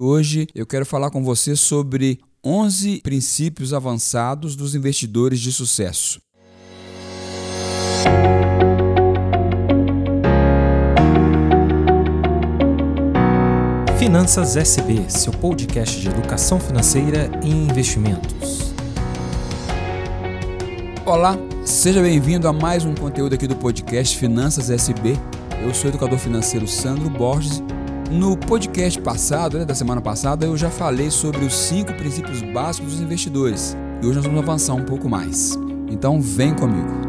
Hoje eu quero falar com você sobre 11 princípios avançados dos investidores de sucesso. Finanças SB, seu podcast de educação financeira e investimentos. Olá, seja bem-vindo a mais um conteúdo aqui do podcast Finanças SB. Eu sou o educador financeiro Sandro Borges no podcast passado, né, da semana passada, eu já falei sobre os cinco princípios básicos dos investidores. E hoje nós vamos avançar um pouco mais. Então vem comigo.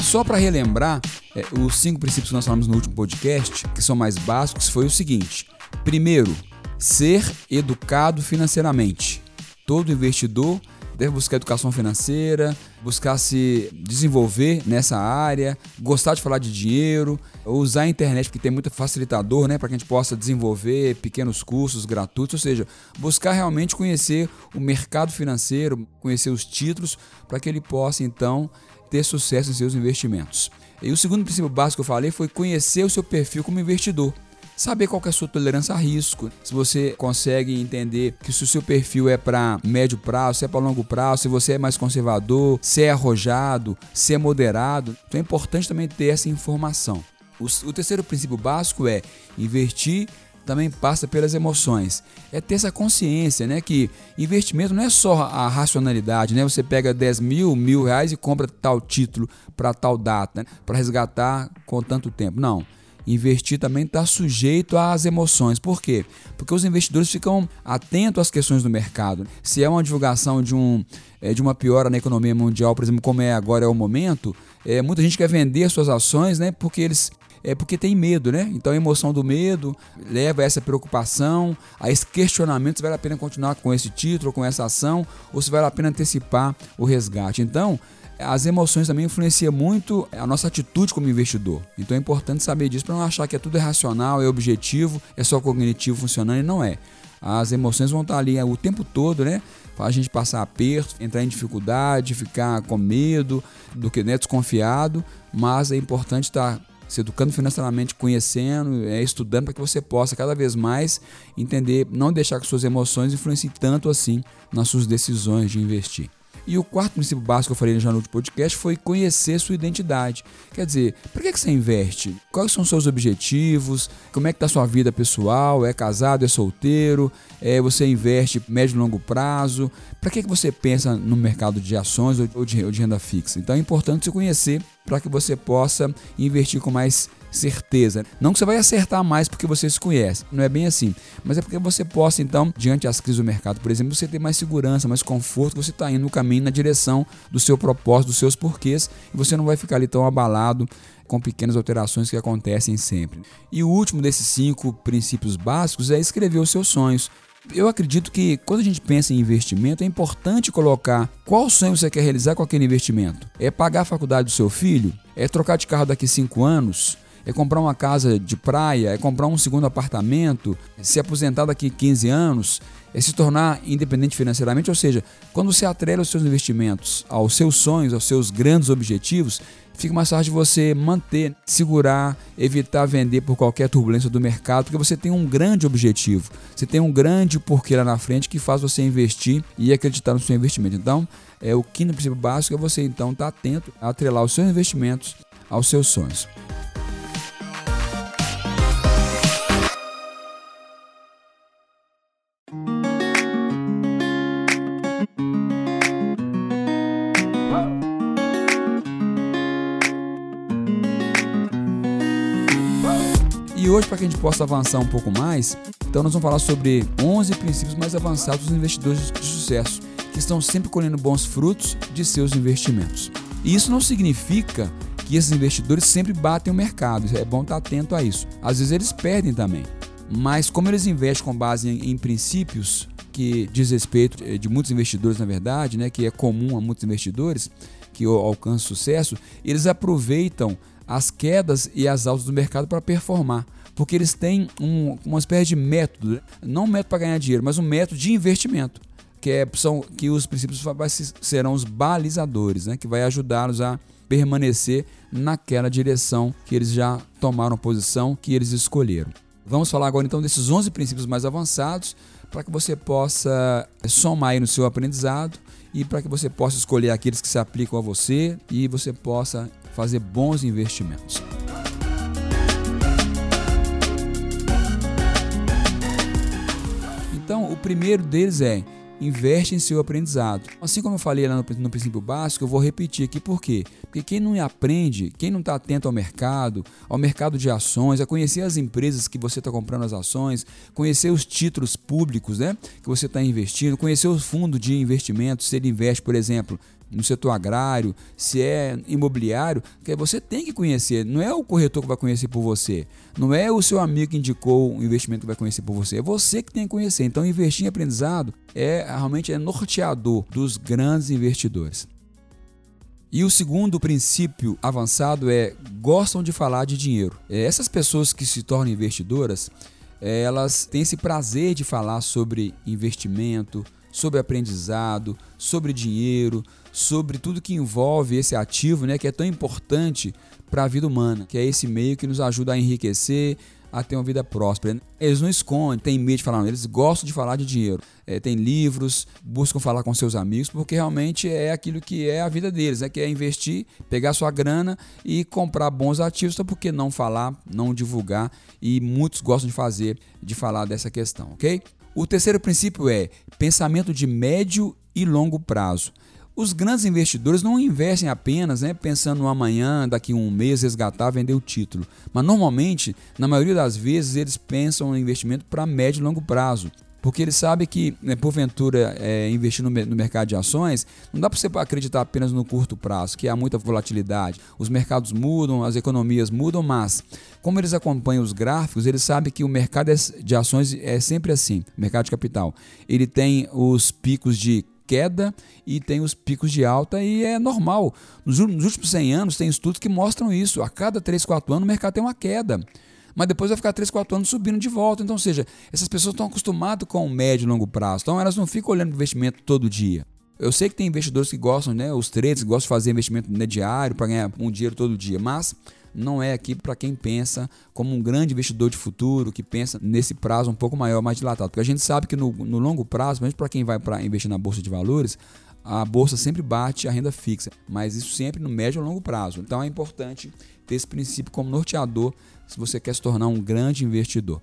Só para relembrar, é, os cinco princípios que nós falamos no último podcast, que são mais básicos, foi o seguinte: Primeiro, ser educado financeiramente. Todo investidor deve buscar educação financeira, buscar se desenvolver nessa área, gostar de falar de dinheiro, usar a internet porque tem muito facilitador, né, para que a gente possa desenvolver pequenos cursos gratuitos, ou seja, buscar realmente conhecer o mercado financeiro, conhecer os títulos, para que ele possa então ter sucesso em seus investimentos. E o segundo princípio básico que eu falei foi conhecer o seu perfil como investidor saber qual é a sua tolerância a risco, se você consegue entender que se o seu perfil é para médio prazo, se é para longo prazo, se você é mais conservador, se é arrojado, se é moderado. Então é importante também ter essa informação. O, o terceiro princípio básico é investir também passa pelas emoções. É ter essa consciência, né? Que investimento não é só a racionalidade, né? Você pega 10 mil, mil reais e compra tal título para tal data, né? para resgatar com tanto tempo. Não investir também está sujeito às emoções. Por quê? Porque os investidores ficam atentos às questões do mercado. Se é uma divulgação de, um, é, de uma piora na economia mundial, por exemplo, como é agora é o momento, é, muita gente quer vender suas ações, né? Porque eles é porque tem medo, né? Então a emoção do medo leva a essa preocupação, a esse questionamento se vale a pena continuar com esse título, com essa ação, ou se vale a pena antecipar o resgate. Então, as emoções também influenciam muito a nossa atitude como investidor. Então é importante saber disso para não achar que é tudo racional, é objetivo, é só cognitivo funcionando e não é. As emoções vão estar ali o tempo todo, né? Faz a gente passar aperto, entrar em dificuldade, ficar com medo, do que né, desconfiado, mas é importante estar se educando financeiramente, conhecendo, é, estudando para que você possa cada vez mais entender, não deixar que suas emoções influenciem tanto assim nas suas decisões de investir. E o quarto princípio básico que eu falei já no último podcast foi conhecer sua identidade. Quer dizer, para que, que você investe? Quais são os seus objetivos? Como é que está sua vida pessoal? É casado? É solteiro? É, você investe médio e longo prazo? Para que, que você pensa no mercado de ações ou de, ou de renda fixa? Então é importante se conhecer para que você possa investir com mais certeza. Não que você vai acertar mais porque você se conhece, não é bem assim, mas é porque você possa, então, diante das crises do mercado, por exemplo, você ter mais segurança, mais conforto, você está indo no caminho, na direção do seu propósito, dos seus porquês, e você não vai ficar ali tão abalado com pequenas alterações que acontecem sempre. E o último desses cinco princípios básicos é escrever os seus sonhos. Eu acredito que quando a gente pensa em investimento, é importante colocar qual sonho você quer realizar com aquele investimento. É pagar a faculdade do seu filho? É trocar de carro daqui cinco anos? é comprar uma casa de praia, é comprar um segundo apartamento, é se aposentar daqui a 15 anos, é se tornar independente financeiramente. Ou seja, quando você atrela os seus investimentos aos seus sonhos, aos seus grandes objetivos, fica mais fácil de você manter, segurar, evitar vender por qualquer turbulência do mercado, porque você tem um grande objetivo, você tem um grande porquê lá na frente que faz você investir e acreditar no seu investimento. Então, é o quinto princípio básico é você então estar tá atento a atrelar os seus investimentos aos seus sonhos. Hoje, para que a gente possa avançar um pouco mais, então nós vamos falar sobre 11 princípios mais avançados dos investidores de sucesso, que estão sempre colhendo bons frutos de seus investimentos. E isso não significa que esses investidores sempre batem o mercado, é bom estar atento a isso. Às vezes eles perdem também, mas como eles investem com base em, em princípios que diz respeito eh, de muitos investidores, na verdade, né, que é comum a muitos investidores que alcançam sucesso, eles aproveitam as quedas e as altas do mercado para performar. Porque eles têm um, uma espécie de método, não um método para ganhar dinheiro, mas um método de investimento, que, é, são, que os princípios serão os balizadores, né? que vai ajudá-los a permanecer naquela direção que eles já tomaram posição, que eles escolheram. Vamos falar agora então desses 11 princípios mais avançados para que você possa somar aí no seu aprendizado e para que você possa escolher aqueles que se aplicam a você e você possa fazer bons investimentos. Primeiro deles é investe em seu aprendizado. Assim como eu falei lá no, no, princípio básico, eu vou repetir aqui por quê? Porque quem não aprende, quem não está atento ao mercado, ao mercado de ações, a conhecer as empresas que você está comprando as ações, conhecer os títulos públicos né, que você está investindo, conhecer o fundo de investimento, se ele investe, por exemplo, no setor agrário, se é imobiliário, que você tem que conhecer. Não é o corretor que vai conhecer por você. Não é o seu amigo que indicou o investimento que vai conhecer por você. É você que tem que conhecer. Então, investir em aprendizado é realmente é norteador dos grandes investidores. E o segundo princípio avançado é gostam de falar de dinheiro. É, essas pessoas que se tornam investidoras, é, elas têm esse prazer de falar sobre investimento, sobre aprendizado, sobre dinheiro, sobre tudo que envolve esse ativo, né, que é tão importante para a vida humana, que é esse meio que nos ajuda a enriquecer, a ter uma vida próspera. Eles não escondem, têm medo de falar, não. eles gostam de falar de dinheiro. É, tem livros, buscam falar com seus amigos, porque realmente é aquilo que é a vida deles, né? que é investir, pegar sua grana e comprar bons ativos, então por que não falar, não divulgar? E muitos gostam de fazer, de falar dessa questão, ok? O terceiro princípio é pensamento de médio e longo prazo. Os grandes investidores não investem apenas né, pensando no amanhã, daqui a um mês, resgatar, vender o título. Mas normalmente, na maioria das vezes, eles pensam no investimento para médio e longo prazo. Porque eles sabem que, né, porventura, é, investir no, no, mercado de ações, não dá para você acreditar apenas no curto prazo, que há muita volatilidade. Os mercados mudam, as economias mudam, mas, como eles acompanham os gráficos, eles sabem que o mercado de ações é sempre assim mercado de capital. Ele tem os picos de queda e tem os picos de alta e é normal. Nos, últimos 100 anos tem estudos que mostram isso. A cada 3, 4 anos o mercado tem uma queda. Mas depois vai ficar 3, 4 anos subindo de volta. Então, ou seja, essas pessoas estão acostumadas com o médio e longo prazo. Então, elas não ficam olhando investimento todo dia. Eu sei que tem investidores que gostam, né, os traders gostam de fazer investimento né, diário para ganhar um dinheiro todo dia, mas não é aqui para quem pensa como um grande investidor de futuro, que pensa nesse prazo um pouco maior, mais dilatado. Porque a gente sabe que no, no longo prazo, mesmo para quem vai para investir na bolsa de valores, a bolsa sempre bate a renda fixa, mas isso sempre no médio e longo prazo. Então é importante ter esse princípio como norteador se você quer se tornar um grande investidor.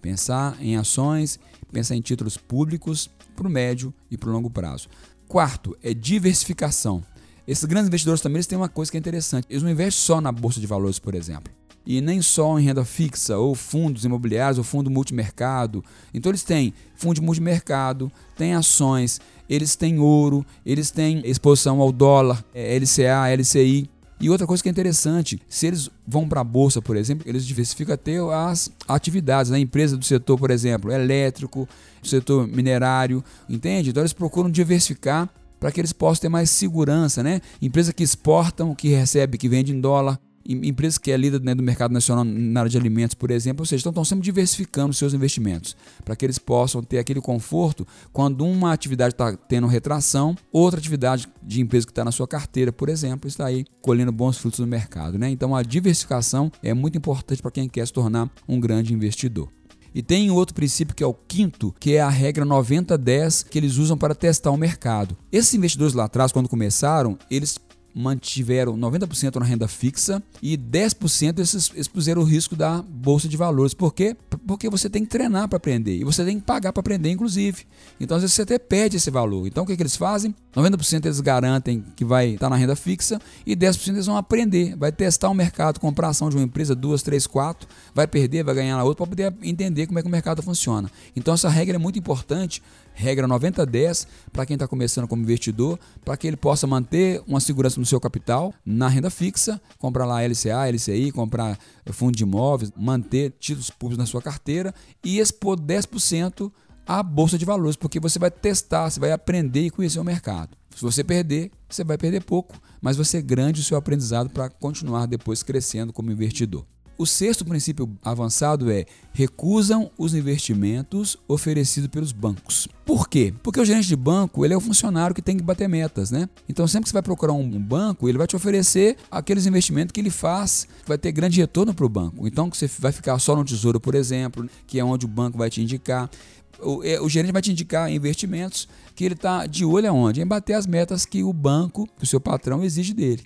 Pensar em ações, pensar em títulos públicos para o médio e para o longo prazo. Quarto é diversificação. Esses grandes investidores também eles têm uma coisa que é interessante. Eles não investem só na bolsa de valores, por exemplo. E nem só em renda fixa, ou fundos imobiliários, ou fundo multimercado. Então eles têm fundo multimercado, têm ações, eles têm ouro, eles têm exposição ao dólar, é, LCA, LCI. E outra coisa que é interessante, se eles vão para a bolsa, por exemplo, eles diversificam até as atividades, né? empresa do setor, por exemplo, elétrico, setor minerário, entende? Então eles procuram diversificar para que eles possam ter mais segurança, né? Empresas que exportam, que recebe, que vende em dólar, empresas que é líder né, do mercado nacional na área de alimentos, por exemplo, ou seja, estão, estão sempre diversificando seus investimentos para que eles possam ter aquele conforto quando uma atividade está tendo retração, outra atividade de empresa que está na sua carteira, por exemplo, está aí colhendo bons frutos no mercado. Né? Então a diversificação é muito importante para quem quer se tornar um grande investidor. E tem outro princípio que é o quinto, que é a regra 90-10 que eles usam para testar o mercado. Esses investidores lá atrás, quando começaram, eles mantiveram 90% na renda fixa e 10% eles expuseram o risco da bolsa de valores. Por quê? Porque você tem que treinar para aprender e você tem que pagar para aprender, inclusive. Então, às vezes, você até perde esse valor. Então, o que, que eles fazem? 90% eles garantem que vai estar tá na renda fixa e 10% eles vão aprender, vai testar o mercado, comprar ação de uma empresa, duas, três, quatro, vai perder, vai ganhar na outra para poder entender como é que o mercado funciona. Então, essa regra é muito importante regra 90-10 para quem está começando como investidor, para que ele possa manter uma segurança no seu capital na renda fixa, comprar lá LCA, LCI, comprar fundo de imóveis, manter títulos públicos na sua carteira e expor 10% à bolsa de valores, porque você vai testar, você vai aprender e conhecer o mercado. Se você perder, você vai perder pouco, mas você grande o seu aprendizado para continuar depois crescendo como investidor. O sexto princípio avançado é recusam os investimentos oferecidos pelos bancos. Por quê? Porque o gerente de banco ele é o funcionário que tem que bater metas, né? Então sempre que você vai procurar um banco, ele vai te oferecer aqueles investimentos que ele faz, que vai ter grande retorno para o banco. Então você vai ficar só no tesouro, por exemplo, que é onde o banco vai te indicar. O, é, o, gerente vai te indicar investimentos que ele está de olho aonde? Em bater as metas que o banco, que o seu patrão exige dele.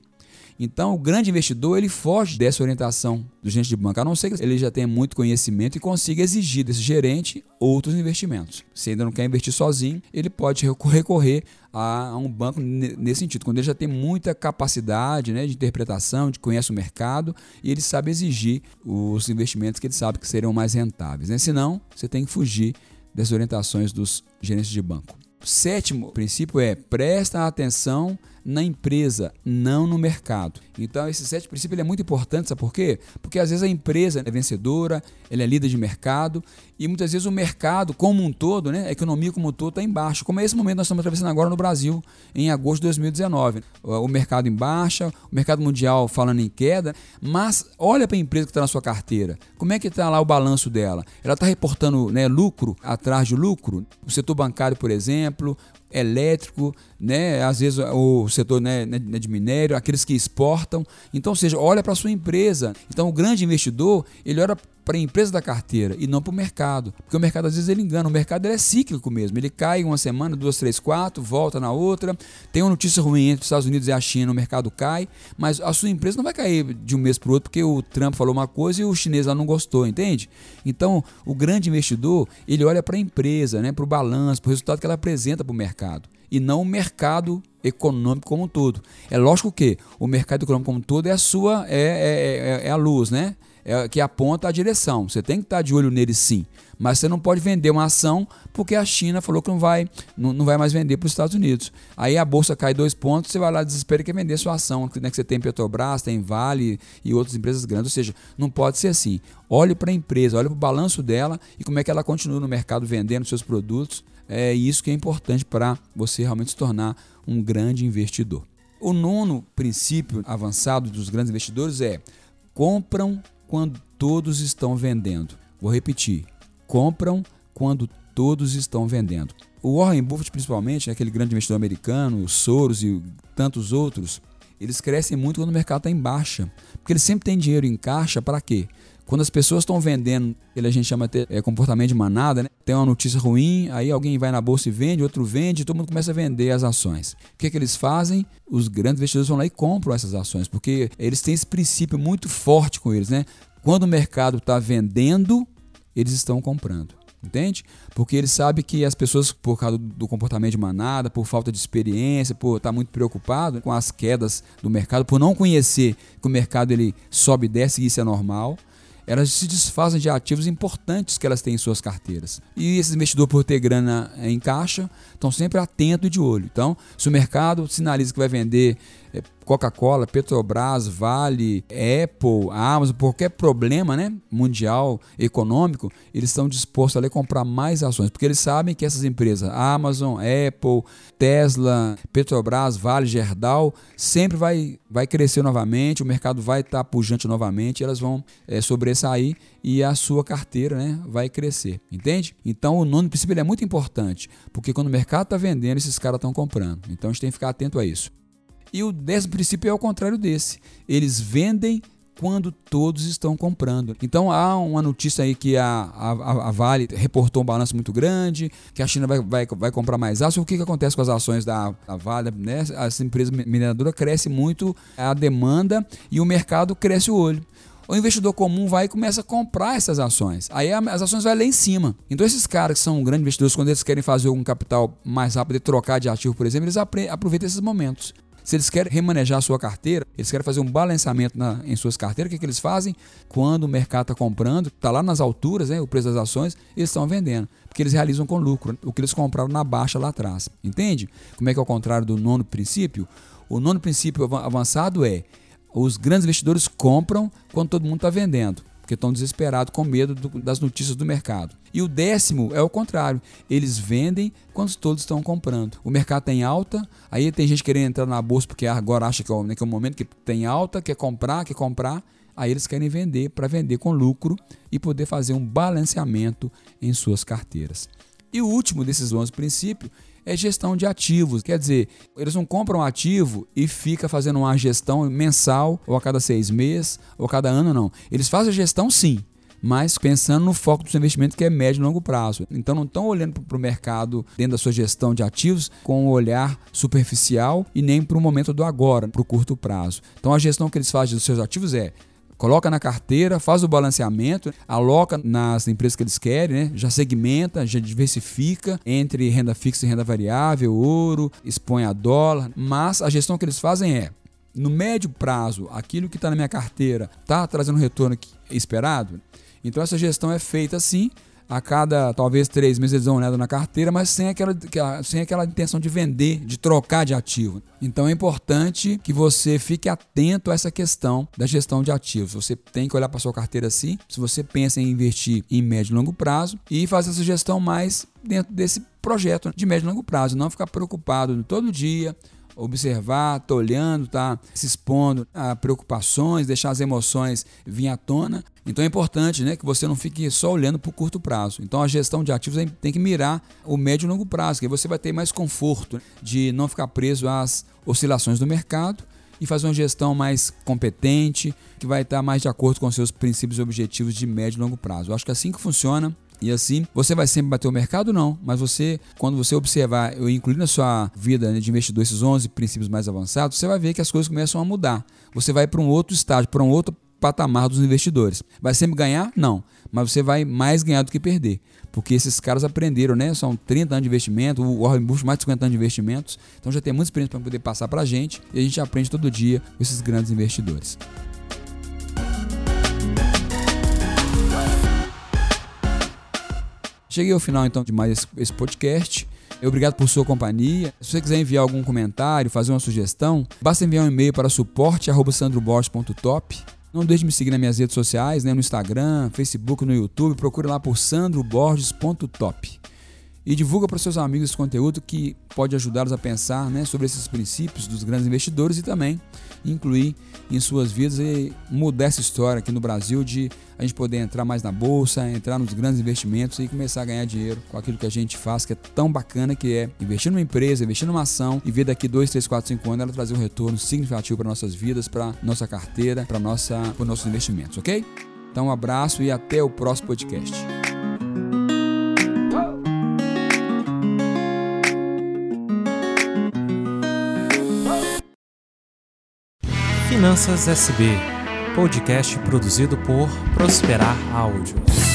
Então, o grande investidor ele foge dessa orientação do gerente de banco, a não ser que ele já tenha muito conhecimento e consiga exigir desse gerente outros investimentos. Se ainda não quer investir sozinho, ele pode recorrer a um banco nesse sentido, quando ele já tem muita capacidade né, de interpretação, de conhece o mercado e ele sabe exigir os investimentos que ele sabe que serão mais rentáveis. Né? Senão, você tem que fugir das orientações dos gerentes de banco. O sétimo princípio é presta atenção na empresa, não no mercado. Então, esse sétimo princípio é muito importante, sabe por quê? Porque às vezes a empresa é vencedora, ela é líder de mercado e muitas vezes o mercado como um todo, né, a economia como um todo está embaixo, como é esse momento que nós estamos atravessando agora no Brasil, em agosto de 2019. O mercado em baixa, o mercado mundial falando em queda, mas olha para a empresa que está na sua carteira, como é que está lá o balanço dela? Ela está reportando né, lucro atrás de lucro? O setor bancário, por exemplo, elétrico, né? às vezes o setor né, né, de minério, aqueles que exportam. Então, ou seja, olha para a sua empresa. Então, o grande investidor, ele olha para a empresa da carteira e não para o mercado. Porque o mercado às vezes ele engana. O mercado é cíclico mesmo. Ele cai uma semana, duas, três, quatro, volta na outra. Tem uma notícia ruim entre os Estados Unidos e a China, o mercado cai. Mas a sua empresa não vai cair de um mês para o outro porque o Trump falou uma coisa e o chinês lá não gostou, entende? Então, o grande investidor, ele olha para a empresa, né, para o balanço, para o resultado que ela apresenta para o mercado. E não o mercado econômico como um todo. É lógico que o mercado econômico como um todo é a sua, é, é, é, é a luz, né? É, que aponta a direção. Você tem que estar de olho nele sim. Mas você não pode vender uma ação porque a China falou que não vai, não, não vai mais vender para os Estados Unidos. Aí a bolsa cai dois pontos, você vai lá desespera e quer vender sua ação. Né, que você tem Petrobras, tem Vale e outras empresas grandes. Ou seja, não pode ser assim. Olhe para a empresa, olhe para o balanço dela e como é que ela continua no mercado vendendo seus produtos. É isso que é importante para você realmente se tornar um grande investidor. O nono princípio avançado dos grandes investidores é compram quando todos estão vendendo. Vou repetir: compram quando todos estão vendendo. O Warren Buffett, principalmente, aquele grande investidor americano, o Soros e tantos outros, eles crescem muito quando o mercado está em baixa. Porque eles sempre têm dinheiro em caixa para quê? Quando as pessoas estão vendendo, ele a gente chama de é, comportamento de manada, né? tem uma notícia ruim, aí alguém vai na bolsa e vende, outro vende, todo mundo começa a vender as ações. O que, é que eles fazem? Os grandes investidores vão lá e compram essas ações, porque eles têm esse princípio muito forte com eles, né? Quando o mercado está vendendo, eles estão comprando. Entende? Porque ele sabe que as pessoas, por causa do comportamento de manada, por falta de experiência, por estar muito preocupado com as quedas do mercado, por não conhecer que o mercado ele sobe e desce e isso é normal, elas se desfazem de ativos importantes que elas têm em suas carteiras. E esses investidores, por ter grana em caixa, estão sempre atentos e de olho. Então, se o mercado sinaliza que vai vender Coca-Cola, Petrobras, Vale, Apple, Amazon, qualquer problema né, mundial, econômico, eles estão dispostos a comprar mais ações, porque eles sabem que essas empresas, Amazon, Apple, Tesla, Petrobras, Vale, Gerdau, sempre vai, vai crescer novamente, o mercado vai estar pujante novamente, elas vão é, sobressair e a sua carteira né, vai crescer, entende? Então o nono princípio é muito importante, porque quando o mercado está vendendo, esses caras estão comprando. Então a gente tem que ficar atento a isso. E o décimo princípio é o contrário desse. Eles vendem quando todos estão comprando. Então há uma notícia aí que a, a, a Vale reportou um balanço muito grande, que a China vai, vai, vai comprar mais aço. O que, que acontece com as ações da, da Vale? Né? As empresas mineradoras crescem muito a demanda e o mercado cresce o olho. O investidor comum vai e começa a comprar essas ações. Aí as ações vão lá em cima. Então esses caras que são grandes investidores, quando eles querem fazer algum capital mais rápido e trocar de ativo, por exemplo, eles aproveitam esses momentos. Se eles querem remanejar a sua carteira, eles querem fazer um balanceamento na, em suas carteiras, o que, que eles fazem? Quando o mercado está comprando, está lá nas alturas, né, o preço das ações, eles estão vendendo. Porque eles realizam com lucro o que eles compraram na baixa lá atrás. Entende? Como é que é o contrário do nono princípio? O nono princípio avançado é os grandes investidores compram quando todo mundo está vendendo porque estão desesperados com medo do, das notícias do mercado. E o décimo é o contrário, eles vendem quando todos estão comprando. O mercado tem alta, aí tem gente querendo entrar na bolsa porque agora acha que é, o, né, que é o momento que tem alta, quer comprar, quer comprar. aí eles querem vender para vender com lucro e poder fazer um balanceamento em suas carteiras. E o último desses 11 princípios é gestão de ativos. Quer dizer, eles não compram ativo e fica fazendo uma gestão mensal, ou a cada seis meses, ou a cada ano, não. Eles fazem a gestão sim, mas pensando no foco do seu investimento que é médio e longo prazo. Então não estão olhando para o mercado dentro da sua gestão de ativos com um olhar superficial e nem para o momento do agora, para o curto prazo. Então a gestão que eles fazem dos seus ativos é coloca na carteira, faz o balanceamento, aloca nas empresas que eles querem, né? já segmenta, já diversifica entre renda fixa e renda variável, ouro, expõe a dólar, mas a gestão que eles fazem é no médio prazo, aquilo que está na minha carteira está trazendo o retorno esperado, então essa gestão é feita assim, a cada talvez três meses eles dão uma na carteira, mas sem aquela, sem aquela intenção de vender, de trocar de ativo. Então é importante que você fique atento a essa questão da gestão de ativos. Você tem que olhar para sua carteira assim, se você pensa em investir em médio e longo prazo e fazer essa gestão mais dentro desse projeto de médio e longo prazo, não ficar preocupado todo dia observar, tá olhando, tá se expondo a preocupações, deixar as emoções vir à tona. Então é importante né, que você não fique só olhando para o curto prazo. Então a gestão de ativos tem que mirar o médio e longo prazo, que você vai ter mais conforto de não ficar preso às oscilações do mercado e fazer uma gestão mais competente, que vai estar mais de acordo com seus princípios e objetivos de médio e longo prazo. Eu acho que é assim que funciona e assim, você vai sempre bater o mercado? Não. Mas você, quando você observar, eu incluir na sua vida né, de investidor esses 11 princípios mais avançados, você vai ver que as coisas começam a mudar. Você vai para um outro estágio, para um outro patamar dos investidores. Vai sempre ganhar? Não. Mas você vai mais ganhar do que perder. Porque esses caras aprenderam, né? São 30 anos de investimento, o Warren Buffett mais de 50 anos de investimentos. Então já tem muita experiência para poder passar para a gente. E a gente aprende todo dia com esses grandes investidores. Cheguei ao final então de mais esse podcast. Obrigado por sua companhia. Se você quiser enviar algum comentário, fazer uma sugestão, basta enviar um e-mail para suporte@sandroborges.top. Não deixe de me seguir nas minhas redes sociais, né, no Instagram, Facebook, no YouTube. Procure lá por sandroborges.top e divulga para seus amigos esse conteúdo que pode ajudá-los a pensar né, sobre esses princípios dos grandes investidores e também incluir em suas vidas e mudar essa história aqui no Brasil de a gente poder entrar mais na bolsa, entrar nos grandes investimentos e começar a ganhar dinheiro com aquilo que a gente faz, que é tão bacana, que é investir numa empresa, investir numa ação e ver daqui 2, 3, 4, 5 anos ela trazer um retorno significativo para nossas vidas, para nossa carteira, para nossa, para nossos investimentos, ok? Então um abraço e até o próximo podcast. Finanças SB, podcast produzido por Prosperar Áudios.